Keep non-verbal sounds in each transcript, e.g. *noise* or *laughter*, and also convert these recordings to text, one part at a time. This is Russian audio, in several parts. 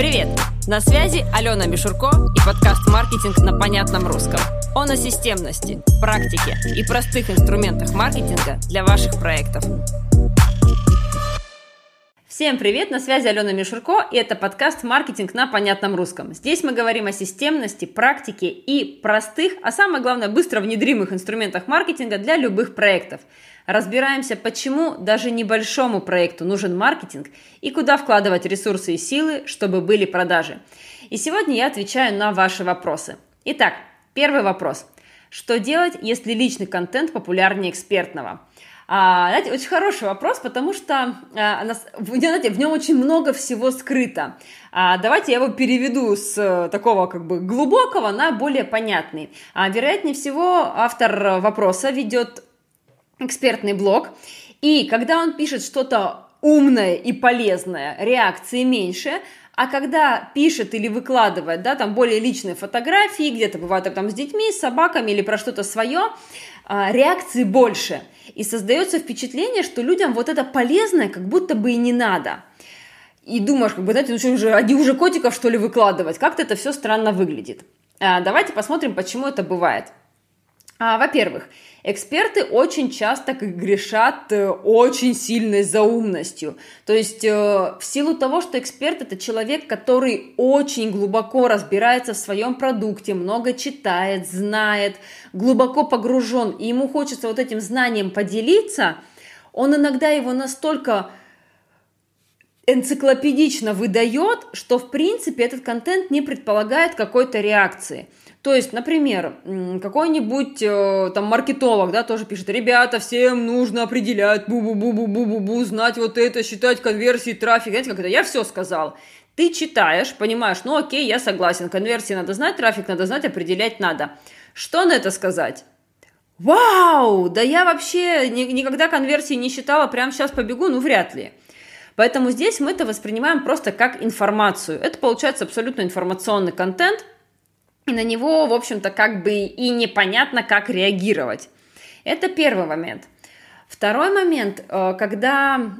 Привет! На связи Алена Мишурко и подкаст «Маркетинг на понятном русском». Он о системности, практике и простых инструментах маркетинга для ваших проектов. Всем привет, на связи Алена Мишурко, и это подкаст «Маркетинг на понятном русском». Здесь мы говорим о системности, практике и простых, а самое главное, быстро внедримых инструментах маркетинга для любых проектов. Разбираемся, почему даже небольшому проекту нужен маркетинг и куда вкладывать ресурсы и силы, чтобы были продажи. И сегодня я отвечаю на ваши вопросы. Итак, первый вопрос. Что делать, если личный контент популярнее экспертного? А, знаете, очень хороший вопрос, потому что а, знаете, в нем очень много всего скрыто. А, давайте я его переведу с а, такого как бы глубокого на более понятный. А, вероятнее всего, автор вопроса ведет экспертный блог, и когда он пишет что-то умное и полезное, реакции меньше, а когда пишет или выкладывает, да, там более личные фотографии, где-то бывает там с детьми, с собаками или про что-то свое, а, реакции больше. И создается впечатление, что людям вот это полезное как будто бы и не надо. И думаешь, как бы, знаете, ну что уже, одни уже котиков, что ли, выкладывать? Как-то это все странно выглядит. А, давайте посмотрим, почему это бывает. А, во-первых, эксперты очень часто грешат э, очень сильной заумностью. То есть э, в силу того, что эксперт это человек, который очень глубоко разбирается в своем продукте, много читает, знает, глубоко погружен, и ему хочется вот этим знанием поделиться, он иногда его настолько энциклопедично выдает, что в принципе этот контент не предполагает какой-то реакции. То есть, например, какой-нибудь э, там маркетолог, да, тоже пишет, ребята, всем нужно определять, бу-бу-бу-бу-бу-бу, знать вот это, считать конверсии, трафик, знаете, как это, я все сказал. Ты читаешь, понимаешь, ну окей, я согласен, конверсии надо знать, трафик надо знать, определять надо. Что на это сказать? Вау, да я вообще ни, никогда конверсии не считала, прямо сейчас побегу, ну вряд ли. Поэтому здесь мы это воспринимаем просто как информацию. Это получается абсолютно информационный контент – и на него, в общем-то, как бы и непонятно, как реагировать. Это первый момент. Второй момент, э, когда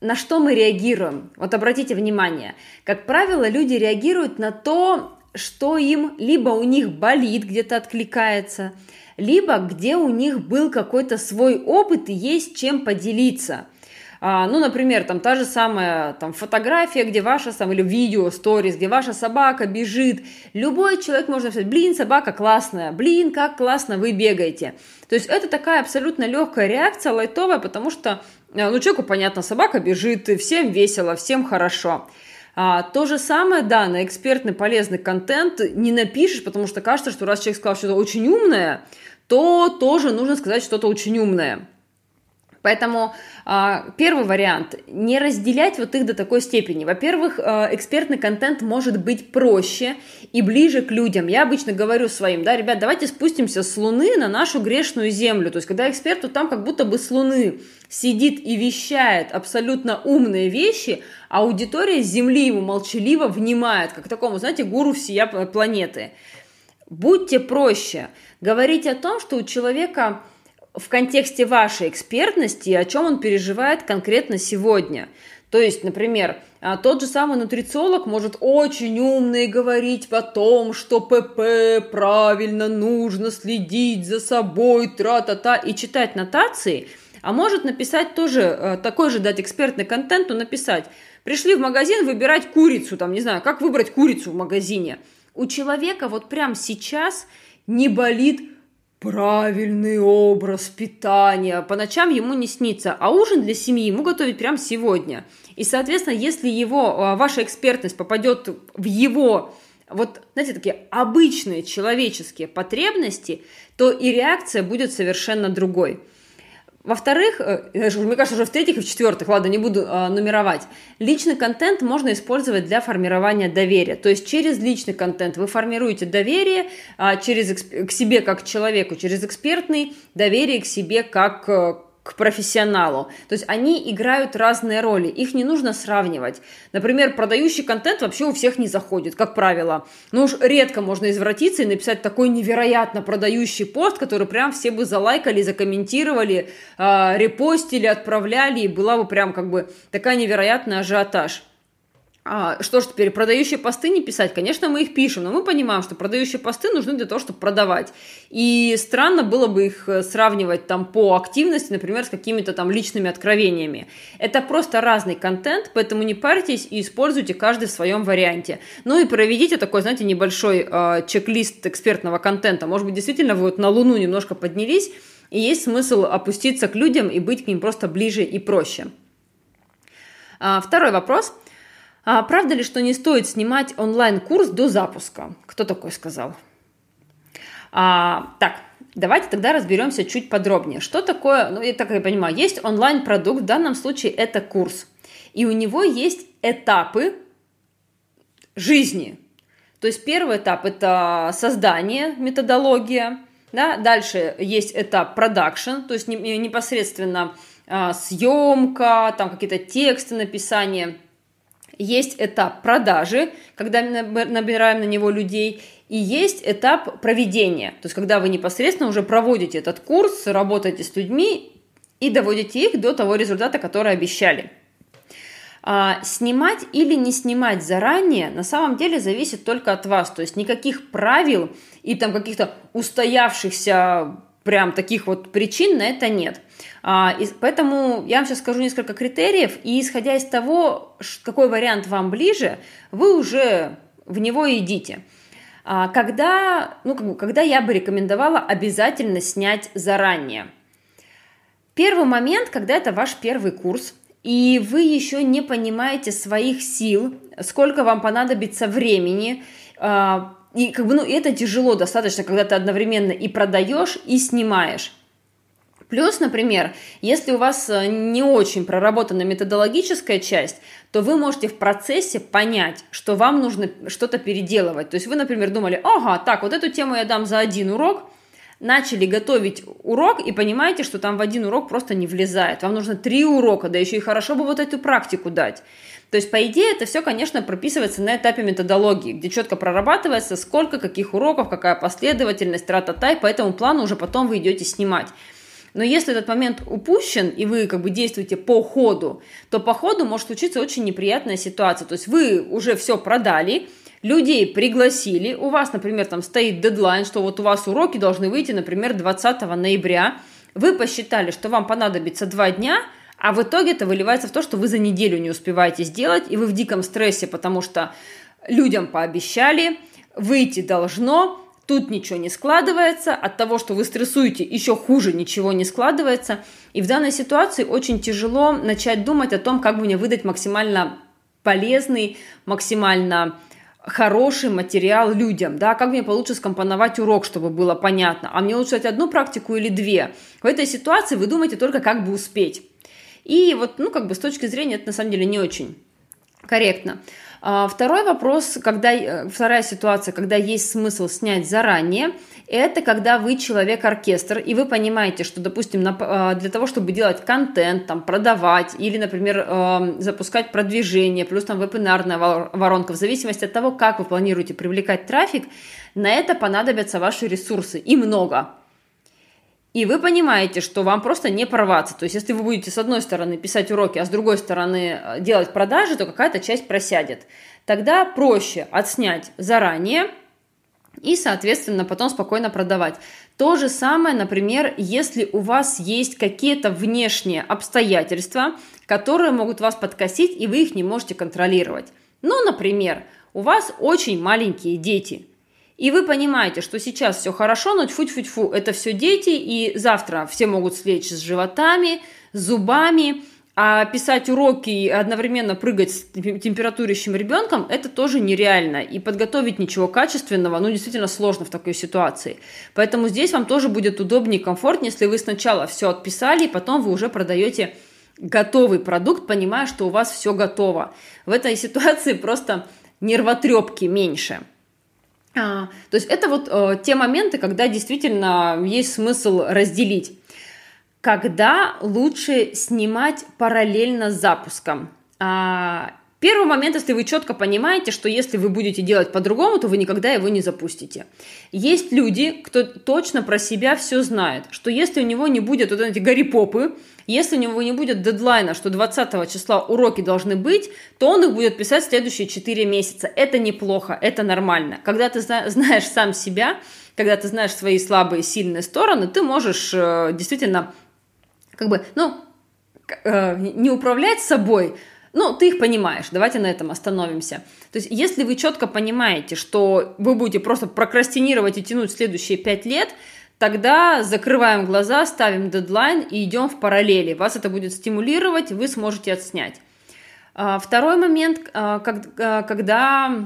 на что мы реагируем. Вот обратите внимание, как правило, люди реагируют на то, что им либо у них болит, где-то откликается, либо где у них был какой-то свой опыт и есть чем поделиться – а, ну, например, там та же самая там, фотография, где ваша, там, или видео, сторис, где ваша собака бежит. Любой человек может сказать, блин, собака классная, блин, как классно вы бегаете. То есть это такая абсолютно легкая реакция, лайтовая, потому что, э, ну, человеку понятно, собака бежит, всем весело, всем хорошо. А, то же самое, да, на экспертный полезный контент не напишешь, потому что кажется, что раз человек сказал что-то очень умное, то тоже нужно сказать что-то очень умное. Поэтому а, первый вариант – не разделять вот их до такой степени. Во-первых, а, экспертный контент может быть проще и ближе к людям. Я обычно говорю своим, да, ребят, давайте спустимся с Луны на нашу грешную Землю. То есть, когда эксперт вот там как будто бы с Луны сидит и вещает абсолютно умные вещи, а аудитория Земли ему молчаливо внимает, как такому, знаете, гуру всея планеты. Будьте проще. Говорить о том, что у человека – в контексте вашей экспертности, о чем он переживает конкретно сегодня. То есть, например, а, тот же самый нутрициолог может очень умно говорить о том, что ПП правильно нужно следить за собой, тра-та-та, и читать нотации, а может написать тоже, э, такой же дать экспертный контент, но написать, пришли в магазин выбирать курицу, там, не знаю, как выбрать курицу в магазине. У человека вот прямо сейчас не болит правильный образ питания. По ночам ему не снится, а ужин для семьи ему готовить прямо сегодня. И, соответственно, если его, а, ваша экспертность попадет в его вот, знаете, такие обычные человеческие потребности, то и реакция будет совершенно другой. Во-вторых, э, мне кажется, уже в-третьих и в-четвертых, ладно, не буду э, нумеровать, личный контент можно использовать для формирования доверия. То есть через личный контент вы формируете доверие э, через, к себе как к человеку, через экспертный доверие к себе как э, к профессионалу. То есть они играют разные роли, их не нужно сравнивать. Например, продающий контент вообще у всех не заходит, как правило. Ну уж редко можно извратиться и написать такой невероятно продающий пост, который прям все бы залайкали, закомментировали, э, репостили, отправляли, и была бы прям как бы такая невероятная ажиотаж. А, что ж теперь, продающие посты не писать? Конечно, мы их пишем, но мы понимаем, что продающие посты нужны для того, чтобы продавать. И странно было бы их э, сравнивать там по активности, например, с какими-то там личными откровениями. Это просто разный контент, поэтому не парьтесь и используйте каждый в своем варианте. Ну и проведите такой, знаете, небольшой э, чек-лист экспертного контента. Может быть, действительно вы вот на Луну немножко поднялись, и есть смысл опуститься к людям и быть к ним просто ближе и проще. А, второй вопрос – а правда ли, что не стоит снимать онлайн-курс до запуска? Кто такой сказал? А, так, давайте тогда разберемся чуть подробнее. Что такое, ну, я так я понимаю, есть онлайн-продукт, в данном случае это курс. И у него есть этапы жизни. То есть первый этап – это создание, методология. Да? Дальше есть этап продакшн, то есть непосредственно а, съемка, там какие-то тексты написание – есть этап продажи, когда мы набираем на него людей, и есть этап проведения, то есть когда вы непосредственно уже проводите этот курс, работаете с людьми и доводите их до того результата, который обещали. А, снимать или не снимать заранее на самом деле зависит только от вас. То есть никаких правил и там каких-то устоявшихся прям таких вот причин на это нет. А, и поэтому я вам сейчас скажу несколько критериев, и исходя из того, какой вариант вам ближе, вы уже в него идите. А, когда, ну, как бы, когда я бы рекомендовала обязательно снять заранее. Первый момент, когда это ваш первый курс, и вы еще не понимаете своих сил, сколько вам понадобится времени, а, и как бы, ну, это тяжело достаточно, когда ты одновременно и продаешь, и снимаешь. Плюс, например, если у вас э, не очень проработана методологическая часть, то вы можете в процессе понять, что вам нужно что-то переделывать. То есть вы, например, думали, ага, так, вот эту тему я дам за один урок, начали готовить урок и понимаете, что там в один урок просто не влезает. Вам нужно три урока, да еще и хорошо бы вот эту практику дать. То есть, по идее, это все, конечно, прописывается на этапе методологии, где четко прорабатывается, сколько, каких уроков, какая последовательность, тра-та-та, и по этому плану уже потом вы идете снимать. Но если этот момент упущен, и вы как бы действуете по ходу, то по ходу может случиться очень неприятная ситуация. То есть вы уже все продали, людей пригласили, у вас, например, там стоит дедлайн, что вот у вас уроки должны выйти, например, 20 ноября, вы посчитали, что вам понадобится два дня, а в итоге это выливается в то, что вы за неделю не успеваете сделать, и вы в диком стрессе, потому что людям пообещали, выйти должно, Тут ничего не складывается, от того, что вы стрессуете, еще хуже ничего не складывается. И в данной ситуации очень тяжело начать думать о том, как бы мне выдать максимально полезный, максимально хороший материал людям, да, как мне получше скомпоновать урок, чтобы было понятно, а мне лучше дать одну практику или две. В этой ситуации вы думаете только, как бы успеть. И вот, ну, как бы с точки зрения это на самом деле не очень корректно. А, второй вопрос, когда, э, вторая ситуация, когда есть смысл снять заранее, это когда вы человек-оркестр, и вы понимаете, что, допустим, а, для того, чтобы делать контент, там, продавать или, например, эм, запускать продвижение, плюс там вебинарная воронка, в зависимости от того, как вы планируете привлекать трафик, на это понадобятся ваши ресурсы, и много и вы понимаете, что вам просто не порваться. То есть, если вы будете с одной стороны писать уроки, а с другой стороны э, делать продажи, то какая-то часть просядет. Тогда проще отснять заранее и, соответственно, потом спокойно продавать. То же самое, например, если у вас есть какие-то внешние обстоятельства, которые могут вас подкосить, и вы их не можете контролировать. Ну, например, у вас очень маленькие дети – и вы понимаете, что сейчас все хорошо, но тьфу-тьфу-тьфу, это все дети, и завтра все могут слечь с животами, с зубами, а писать уроки и одновременно прыгать с температурящим ребенком – это тоже нереально. И подготовить ничего качественного, ну, действительно сложно в такой ситуации. Поэтому здесь вам тоже будет удобнее и комфортнее, если вы сначала все отписали, и потом вы уже продаете готовый продукт, понимая, что у вас все готово. В этой ситуации просто нервотрепки меньше – то есть это вот э, те моменты, когда действительно есть смысл разделить. Когда лучше снимать параллельно с запуском? А, Первый момент, если вы четко понимаете, что если вы будете делать по-другому, то вы никогда его не запустите. Есть люди, кто точно про себя все знает, что если у него не будет вот эти гарри-попы, если у него не будет дедлайна, что 20 числа уроки должны быть, то он их будет писать следующие 4 месяца. Это неплохо, это нормально. Когда ты знаешь сам себя, когда ты знаешь свои слабые и сильные стороны, ты можешь э, действительно как бы, ну, э, не управлять собой, ну, ты их понимаешь, давайте на этом остановимся. То есть, если вы четко понимаете, что вы будете просто прокрастинировать и тянуть следующие пять лет, тогда закрываем глаза, ставим дедлайн и идем в параллели. Вас это будет стимулировать, вы сможете отснять. А, второй момент, а, а, когда,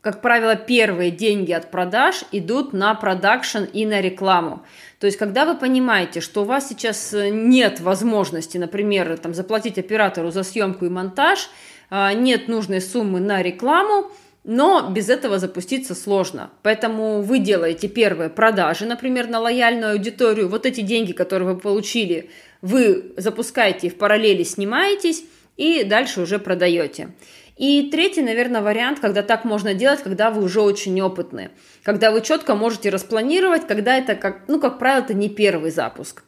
как правило, первые деньги от продаж идут на продакшн и на рекламу. То есть, когда вы понимаете, что у вас сейчас э, нет возможности, например, там, заплатить оператору за съемку и монтаж, нет нужной суммы на рекламу, но без этого запуститься сложно. Поэтому вы делаете первые продажи, например, на лояльную аудиторию. Вот эти деньги, которые вы получили, вы запускаете в параллели, снимаетесь и дальше уже продаете. И третий, наверное, вариант, когда так можно делать, когда вы уже очень опытны, когда вы четко можете распланировать, когда это, как, ну, как правило, это не первый запуск.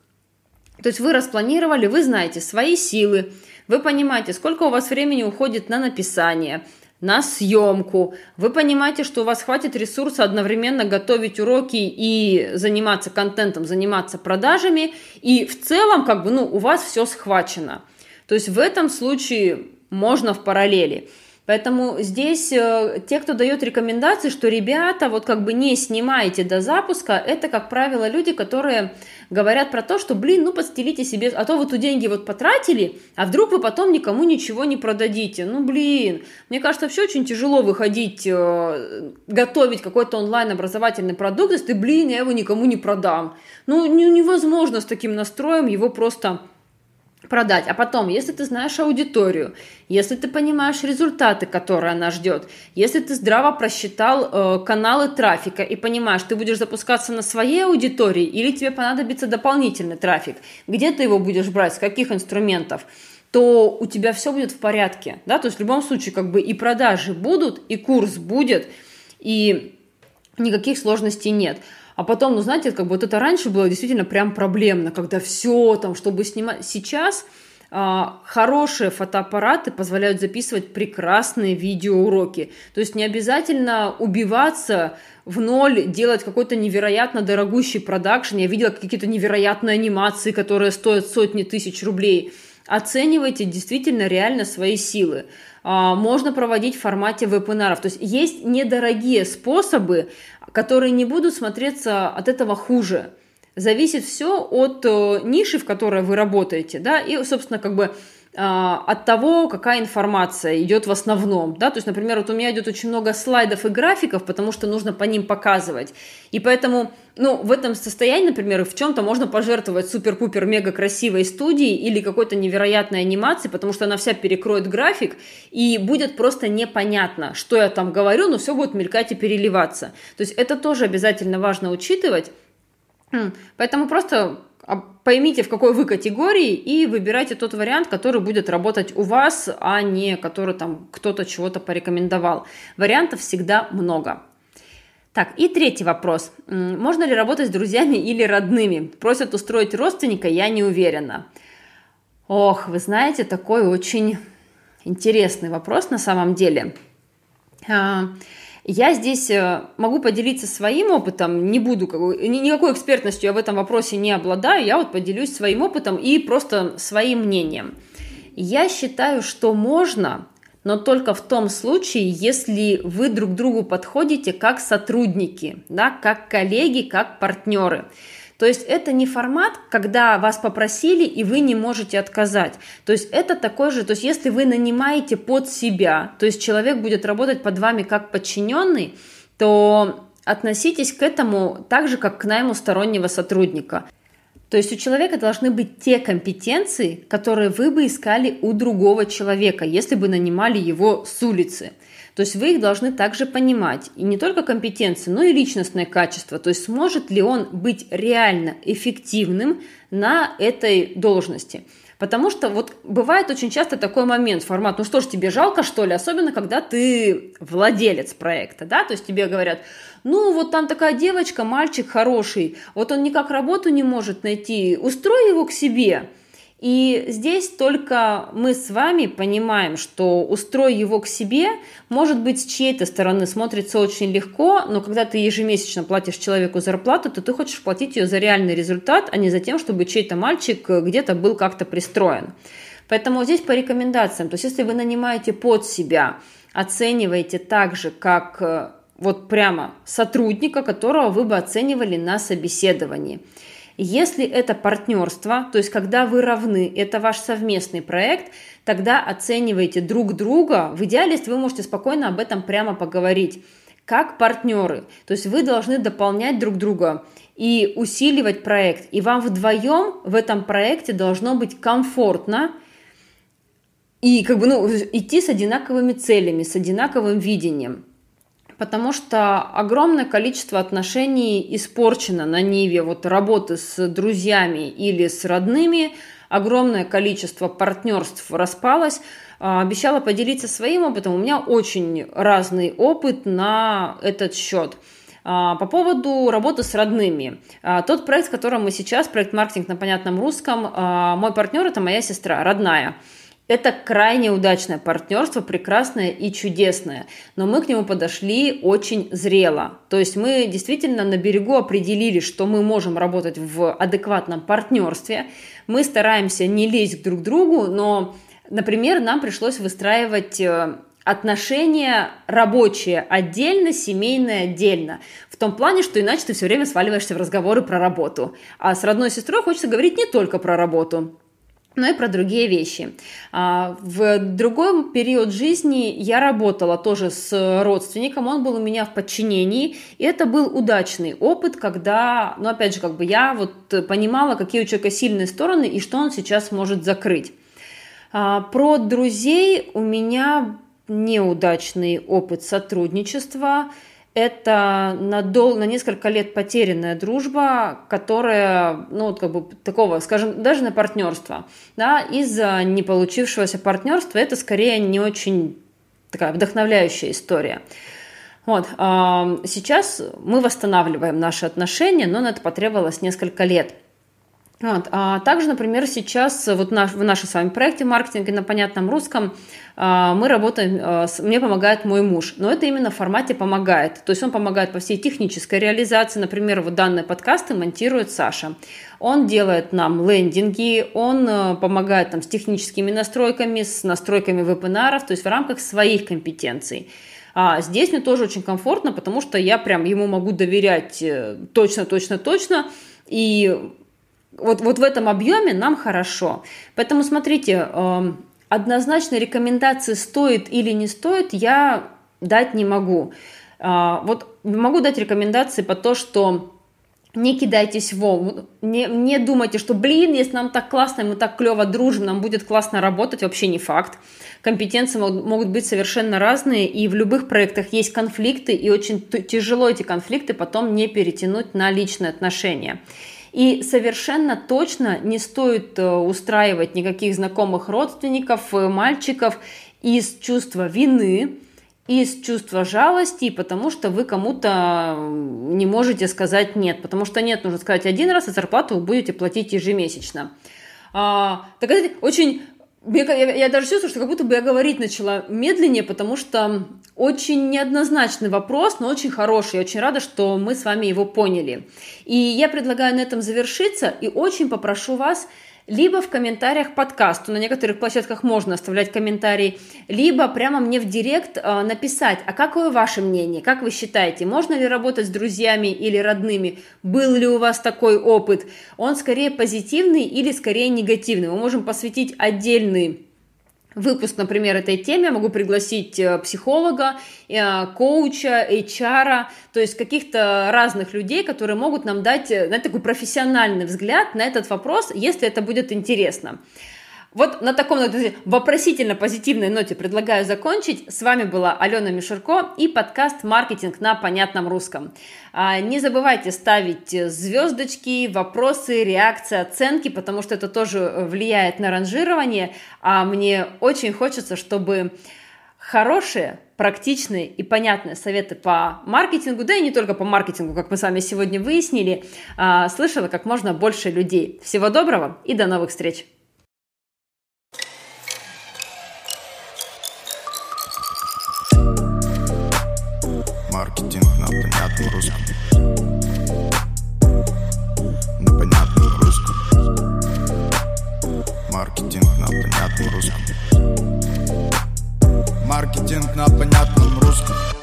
То есть вы распланировали, вы знаете свои силы, вы понимаете, сколько у вас времени уходит на написание, на съемку. Вы понимаете, что у вас хватит ресурса одновременно готовить уроки и заниматься контентом, заниматься продажами. И в целом, как бы, ну, у вас все схвачено. То есть в этом случае можно в параллели. Поэтому здесь э, те, кто дает рекомендации, что ребята, вот как бы не снимайте до запуска, это, как правило, люди, которые говорят про то, что, блин, ну подстелите себе, а то вы тут деньги вот потратили, а вдруг вы потом никому ничего не продадите. Ну, блин, мне кажется, вообще очень тяжело выходить, э, готовить какой-то онлайн-образовательный продукт, если ты, блин, я его никому не продам. Ну, невозможно с таким настроем его просто продать. А потом, если ты знаешь аудиторию, если ты понимаешь результаты, которые она ждет, если ты здраво просчитал э, каналы трафика и понимаешь, ты будешь запускаться на своей аудитории или тебе понадобится дополнительный трафик, где ты его будешь брать, с каких инструментов, то у тебя все будет в порядке. Да? То есть в любом случае как бы и продажи будут, и курс будет, и никаких сложностей нет. А потом, ну, знаете, как бы вот это раньше было действительно прям проблемно, когда все там, чтобы снимать. Сейчас а, хорошие фотоаппараты позволяют записывать прекрасные видеоуроки. То есть не обязательно убиваться в ноль, делать какой-то невероятно дорогущий продакшн. Я видела какие-то невероятные анимации, которые стоят сотни тысяч рублей. Оценивайте действительно реально свои силы. А, можно проводить в формате вебинаров. То есть есть недорогие способы, которые не будут смотреться от этого хуже. Зависит все от э, ниши, в которой вы работаете, да, и, собственно, как бы от того, какая информация идет в основном. Да? То есть, например, вот у меня идет очень много слайдов и графиков, потому что нужно по ним показывать. И поэтому ну, в этом состоянии, например, в чем-то можно пожертвовать супер-пупер мега красивой студией или какой-то невероятной анимацией, потому что она вся перекроет график, и будет просто непонятно, что я там говорю, но все будет мелькать и переливаться. То есть это тоже обязательно важно учитывать. Поэтому просто а поймите, в какой вы категории, и выбирайте тот вариант, который будет работать у вас, а не который там кто-то чего-то порекомендовал. Вариантов всегда много. Так, и третий вопрос. Можно ли работать с друзьями *laughs* или родными? Просят устроить родственника, я не уверена. Ох, вы знаете, такой очень интересный вопрос на самом деле. Я здесь э, могу поделиться своим опытом, не буду, никакой экспертностью я в этом вопросе не обладаю, я вот поделюсь своим опытом и просто своим мнением. Я считаю, что можно, но только в том случае, если вы друг другу подходите как сотрудники, да, как коллеги, как партнеры. То есть это не формат, когда вас попросили и вы не можете отказать. То есть это такой же, то есть если вы нанимаете под себя, то есть человек будет работать под вами как подчиненный, то относитесь к этому так же, как к найму стороннего сотрудника. То есть у человека должны быть те компетенции, которые вы бы искали у другого человека, если бы нанимали его с улицы. То есть вы их должны также понимать. И не только компетенции, но и личностное качество. То есть сможет ли он быть реально эффективным на этой должности. Потому что вот бывает очень часто такой момент, формат, ну что ж, тебе жалко, что ли, особенно когда ты владелец проекта, да, то есть тебе говорят, ну вот там такая девочка, мальчик хороший, вот он никак работу не может найти, устрой его к себе. И здесь только мы с вами понимаем, что устрой его к себе, может быть, с чьей-то стороны смотрится очень легко, но когда ты ежемесячно платишь человеку зарплату, то ты хочешь платить ее за реальный результат, а не за тем, чтобы чей-то мальчик где-то был как-то пристроен. Поэтому здесь по рекомендациям, то есть если вы нанимаете под себя, оцениваете так же, как э, вот прямо сотрудника, которого вы бы оценивали на собеседовании – если это партнерство, то есть когда вы равны, это ваш совместный проект, тогда оценивайте друг друга. В идеале, вы можете спокойно об этом прямо поговорить как партнеры. То есть вы должны дополнять друг друга и усиливать проект. И вам вдвоем в этом проекте должно быть комфортно и как бы ну, идти с одинаковыми целями, с одинаковым видением потому что огромное количество отношений испорчено на ниве вот работы с друзьями или с родными, огромное количество партнерств распалось. А, обещала поделиться своим опытом. У меня очень разный опыт на этот счет. А, по поводу работы с родными. А, тот проект, в котором мы сейчас, проект «Маркетинг на понятном русском», мой партнер – это моя сестра, родная. Это крайне удачное партнерство, прекрасное и чудесное, но мы к нему подошли очень зрело. То есть мы действительно на берегу определили, что мы можем работать в адекватном партнерстве. Мы стараемся не лезть друг к другу, но, например, нам пришлось выстраивать э, отношения рабочие отдельно, семейные отдельно. В том плане, что иначе ты все время сваливаешься в разговоры про работу. А с родной сестрой хочется говорить не только про работу но и про другие вещи. А, в другой период жизни я работала тоже с родственником, он был у меня в подчинении, и это был удачный опыт, когда, ну опять же, как бы я вот понимала, какие у человека сильные стороны и что он сейчас может закрыть. А, про друзей у меня неудачный опыт сотрудничества – это на, дол, на несколько лет потерянная дружба, которая, ну, вот как бы такого, скажем, даже на партнерство, да, из-за не получившегося партнерства это скорее не очень такая вдохновляющая история. Вот, сейчас мы восстанавливаем наши отношения, но на это потребовалось несколько лет – вот. А также, например, сейчас вот наш, в нашем с вами проекте маркетинга на понятном русском а, мы работаем, а, мне помогает мой муж, но это именно в формате помогает. То есть он помогает по всей технической реализации. Например, вот данные подкасты монтирует Саша. Он делает нам лендинги, он а, помогает там с техническими настройками, с настройками вебинаров, то есть в рамках своих компетенций. А здесь мне тоже очень комфортно, потому что я прям ему могу доверять э, точно, точно, точно. И вот, вот в этом объеме нам хорошо. Поэтому смотрите, э, однозначно рекомендации стоит или не стоит, я дать не могу. Э, вот могу дать рекомендации по то, что не кидайтесь в ом, не, не думайте, что, блин, если нам так классно, мы так клево дружим, нам будет классно работать, вообще не факт. Компетенции могут быть совершенно разные, и в любых проектах есть конфликты, и очень тяжело эти конфликты потом не перетянуть на личные отношения. И совершенно точно не стоит э, устраивать никаких знакомых родственников, э, мальчиков из чувства вины, из чувства жалости, потому что вы кому-то не можете сказать нет. Потому что нет, нужно сказать один раз, а зарплату вы будете платить ежемесячно. А, это очень я, я даже чувствую, что как будто бы я говорить начала медленнее, потому что очень неоднозначный вопрос, но очень хороший. Я очень рада, что мы с вами его поняли. И я предлагаю на этом завершиться и очень попрошу вас либо в комментариях подкасту, на некоторых площадках можно оставлять комментарии, либо прямо мне в директ э, написать, а какое ваше мнение, как вы считаете, можно ли работать с друзьями или родными, был ли у вас такой опыт, он скорее позитивный или скорее негативный, мы можем посвятить отдельный выпуск, например, этой теме, я могу пригласить э, психолога, э, коуча, HR, то есть каких-то разных людей, которые могут нам дать э, такой профессиональный взгляд на этот вопрос, если это будет интересно. Вот на таком вопросительно позитивной ноте предлагаю закончить. С вами была Алена Мишурко и подкаст «Маркетинг на понятном русском». А, не забывайте ставить звездочки, вопросы, реакции, оценки, потому что это тоже влияет на ранжирование. А мне очень хочется, чтобы хорошие, практичные и понятные советы по маркетингу, да и не только по маркетингу, как мы с вами сегодня выяснили, а, слышала как можно больше людей. Всего доброго и до новых встреч! На понятном русском. На понятном русском. Маркетинг на понятном русском. Маркетинг на понятном русском.